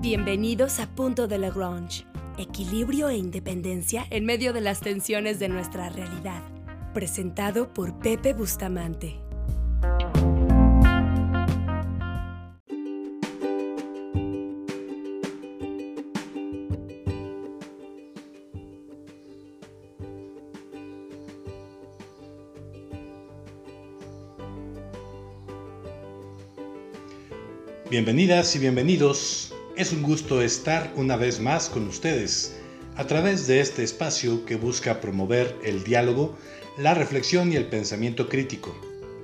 Bienvenidos a Punto de Lagrange, equilibrio e independencia en medio de las tensiones de nuestra realidad. Presentado por Pepe Bustamante. Bienvenidas y bienvenidos. Es un gusto estar una vez más con ustedes a través de este espacio que busca promover el diálogo, la reflexión y el pensamiento crítico.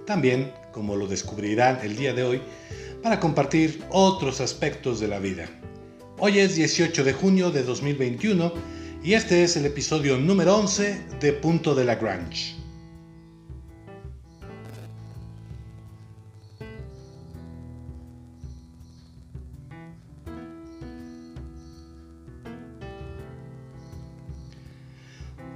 También, como lo descubrirán el día de hoy, para compartir otros aspectos de la vida. Hoy es 18 de junio de 2021 y este es el episodio número 11 de Punto de Lagrange.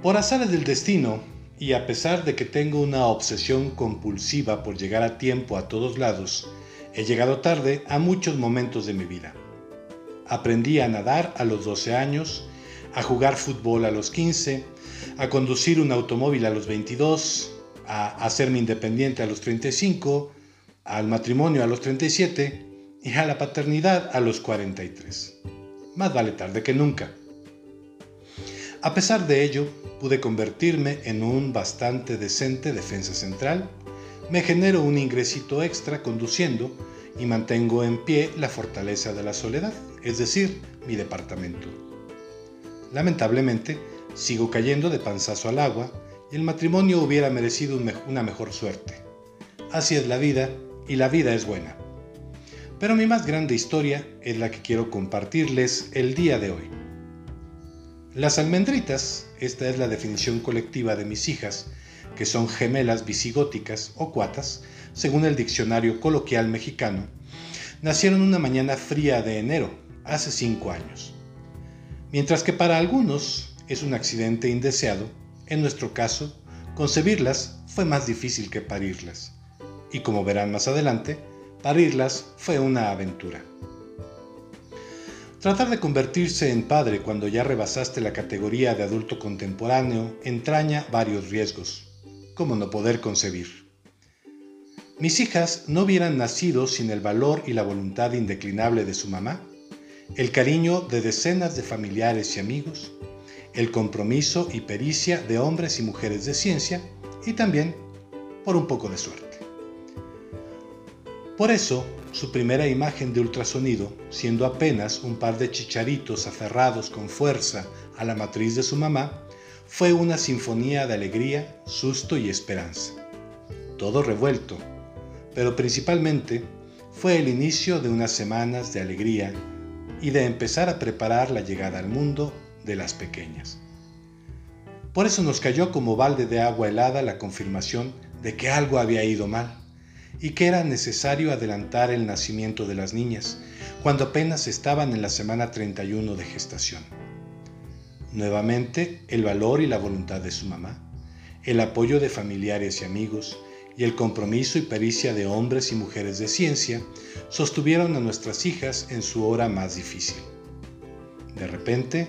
Por azares del destino, y a pesar de que tengo una obsesión compulsiva por llegar a tiempo a todos lados, he llegado tarde a muchos momentos de mi vida. Aprendí a nadar a los 12 años, a jugar fútbol a los 15, a conducir un automóvil a los 22, a hacerme independiente a los 35, al matrimonio a los 37 y a la paternidad a los 43. Más vale tarde que nunca. A pesar de ello, pude convertirme en un bastante decente defensa central, me genero un ingresito extra conduciendo y mantengo en pie la fortaleza de la soledad, es decir, mi departamento. Lamentablemente, sigo cayendo de panzazo al agua y el matrimonio hubiera merecido una mejor suerte. Así es la vida y la vida es buena. Pero mi más grande historia es la que quiero compartirles el día de hoy. Las almendritas, esta es la definición colectiva de mis hijas, que son gemelas visigóticas o cuatas, según el diccionario coloquial mexicano, nacieron una mañana fría de enero, hace cinco años. Mientras que para algunos es un accidente indeseado, en nuestro caso, concebirlas fue más difícil que parirlas. Y como verán más adelante, parirlas fue una aventura. Tratar de convertirse en padre cuando ya rebasaste la categoría de adulto contemporáneo entraña varios riesgos, como no poder concebir. Mis hijas no hubieran nacido sin el valor y la voluntad indeclinable de su mamá, el cariño de decenas de familiares y amigos, el compromiso y pericia de hombres y mujeres de ciencia y también por un poco de suerte. Por eso, su primera imagen de ultrasonido, siendo apenas un par de chicharitos aferrados con fuerza a la matriz de su mamá, fue una sinfonía de alegría, susto y esperanza. Todo revuelto, pero principalmente fue el inicio de unas semanas de alegría y de empezar a preparar la llegada al mundo de las pequeñas. Por eso nos cayó como balde de agua helada la confirmación de que algo había ido mal y que era necesario adelantar el nacimiento de las niñas, cuando apenas estaban en la semana 31 de gestación. Nuevamente, el valor y la voluntad de su mamá, el apoyo de familiares y amigos, y el compromiso y pericia de hombres y mujeres de ciencia sostuvieron a nuestras hijas en su hora más difícil. De repente,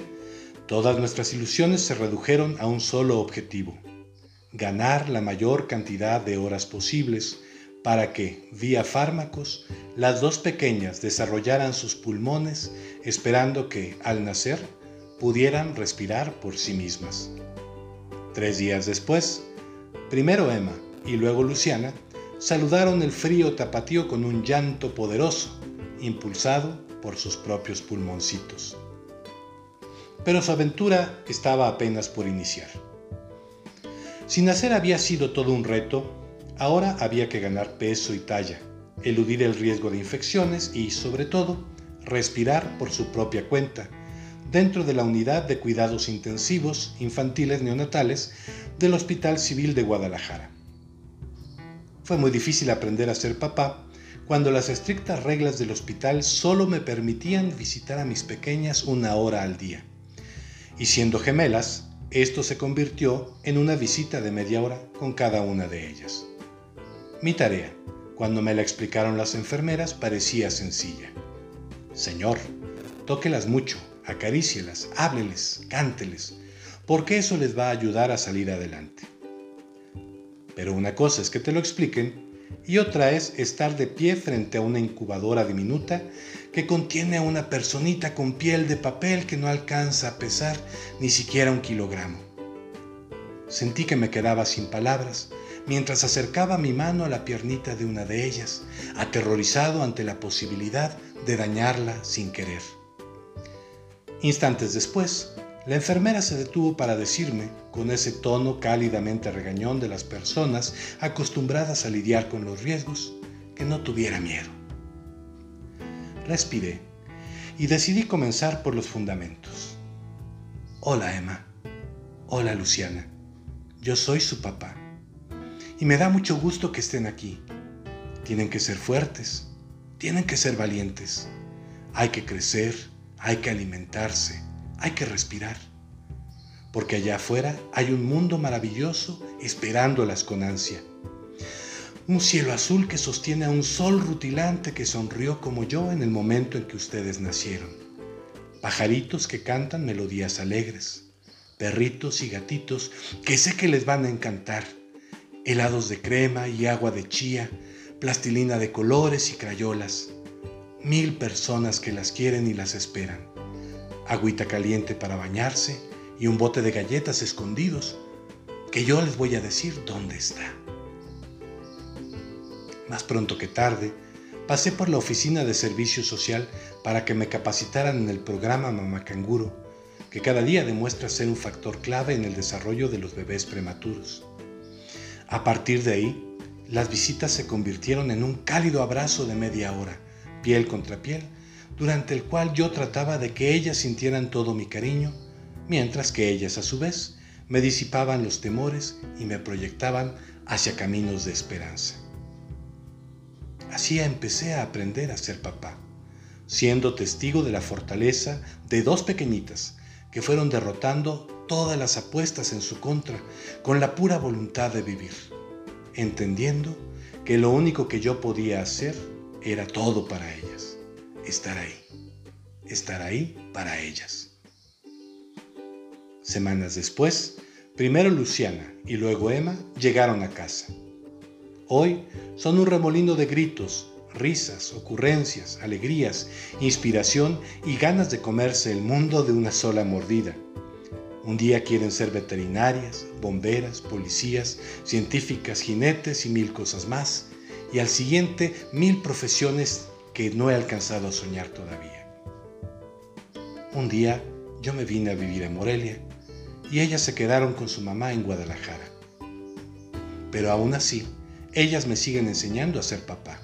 todas nuestras ilusiones se redujeron a un solo objetivo, ganar la mayor cantidad de horas posibles para que, vía fármacos, las dos pequeñas desarrollaran sus pulmones esperando que, al nacer, pudieran respirar por sí mismas. Tres días después, primero Emma y luego Luciana saludaron el frío tapatío con un llanto poderoso, impulsado por sus propios pulmoncitos. Pero su aventura estaba apenas por iniciar. Si nacer había sido todo un reto, Ahora había que ganar peso y talla, eludir el riesgo de infecciones y, sobre todo, respirar por su propia cuenta, dentro de la unidad de cuidados intensivos infantiles neonatales del Hospital Civil de Guadalajara. Fue muy difícil aprender a ser papá cuando las estrictas reglas del hospital solo me permitían visitar a mis pequeñas una hora al día. Y siendo gemelas, esto se convirtió en una visita de media hora con cada una de ellas. Mi tarea, cuando me la explicaron las enfermeras, parecía sencilla. Señor, Tóquelas mucho, acarícielas, hábleles, cánteles, porque eso les va a ayudar a salir adelante. Pero una cosa es que te lo expliquen y otra es estar de pie frente a una incubadora diminuta que contiene a una personita con piel de papel que no alcanza a pesar ni siquiera un kilogramo. Sentí que me quedaba sin palabras mientras acercaba mi mano a la piernita de una de ellas, aterrorizado ante la posibilidad de dañarla sin querer. Instantes después, la enfermera se detuvo para decirme, con ese tono cálidamente regañón de las personas acostumbradas a lidiar con los riesgos, que no tuviera miedo. Respiré y decidí comenzar por los fundamentos. Hola Emma. Hola Luciana. Yo soy su papá. Y me da mucho gusto que estén aquí. Tienen que ser fuertes. Tienen que ser valientes. Hay que crecer. Hay que alimentarse hay que respirar, porque allá afuera hay un mundo maravilloso esperándolas con ansia. Un cielo azul que sostiene a un sol rutilante que sonrió como yo en el momento en que ustedes nacieron. Pajaritos que cantan melodías alegres. Perritos y gatitos que sé que les van a encantar. Helados de crema y agua de chía, plastilina de colores y crayolas. Mil personas que las quieren y las esperan agüita caliente para bañarse y un bote de galletas escondidos, que yo les voy a decir dónde está. Más pronto que tarde, pasé por la oficina de servicio social para que me capacitaran en el programa Mamá Canguro, que cada día demuestra ser un factor clave en el desarrollo de los bebés prematuros. A partir de ahí, las visitas se convirtieron en un cálido abrazo de media hora, piel contra piel, durante el cual yo trataba de que ellas sintieran todo mi cariño, mientras que ellas a su vez me disipaban los temores y me proyectaban hacia caminos de esperanza. Así empecé a aprender a ser papá, siendo testigo de la fortaleza de dos pequeñitas que fueron derrotando todas las apuestas en su contra con la pura voluntad de vivir, entendiendo que lo único que yo podía hacer era todo para ellas estar ahí, estar ahí para ellas. Semanas después, primero Luciana y luego Emma llegaron a casa. Hoy son un remolino de gritos, risas, ocurrencias, alegrías, inspiración y ganas de comerse el mundo de una sola mordida. Un día quieren ser veterinarias, bomberas, policías, científicas, jinetes y mil cosas más. Y al siguiente mil profesiones que no he alcanzado a soñar todavía. Un día yo me vine a vivir a Morelia y ellas se quedaron con su mamá en Guadalajara. Pero aún así, ellas me siguen enseñando a ser papá.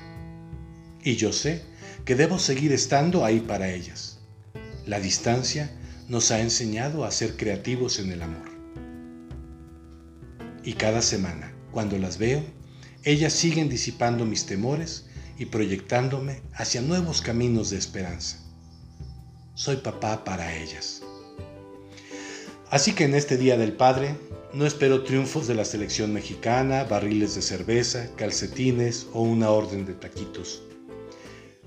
Y yo sé que debo seguir estando ahí para ellas. La distancia nos ha enseñado a ser creativos en el amor. Y cada semana, cuando las veo, ellas siguen disipando mis temores y proyectándome hacia nuevos caminos de esperanza. Soy papá para ellas. Así que en este Día del Padre no espero triunfos de la selección mexicana, barriles de cerveza, calcetines o una orden de taquitos.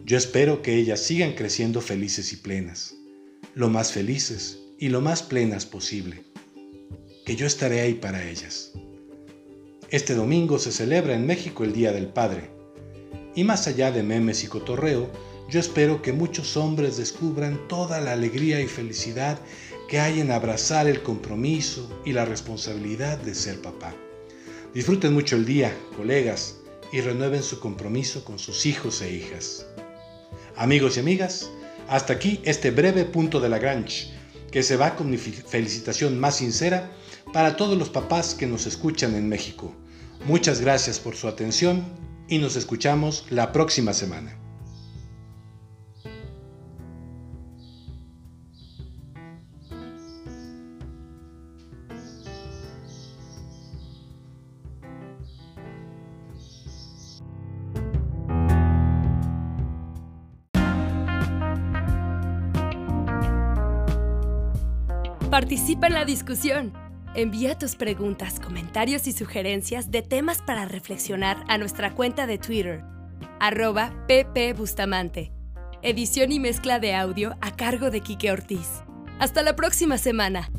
Yo espero que ellas sigan creciendo felices y plenas, lo más felices y lo más plenas posible, que yo estaré ahí para ellas. Este domingo se celebra en México el Día del Padre y más allá de memes y cotorreo, yo espero que muchos hombres descubran toda la alegría y felicidad que hay en abrazar el compromiso y la responsabilidad de ser papá. Disfruten mucho el día, colegas, y renueven su compromiso con sus hijos e hijas. Amigos y amigas, hasta aquí este breve punto de la Grange, que se va con mi felicitación más sincera para todos los papás que nos escuchan en México. Muchas gracias por su atención y nos escuchamos la próxima semana. Participa en la discusión. Envía tus preguntas, comentarios y sugerencias de temas para reflexionar a nuestra cuenta de Twitter, arroba ppbustamante. Edición y mezcla de audio a cargo de Quique Ortiz. Hasta la próxima semana.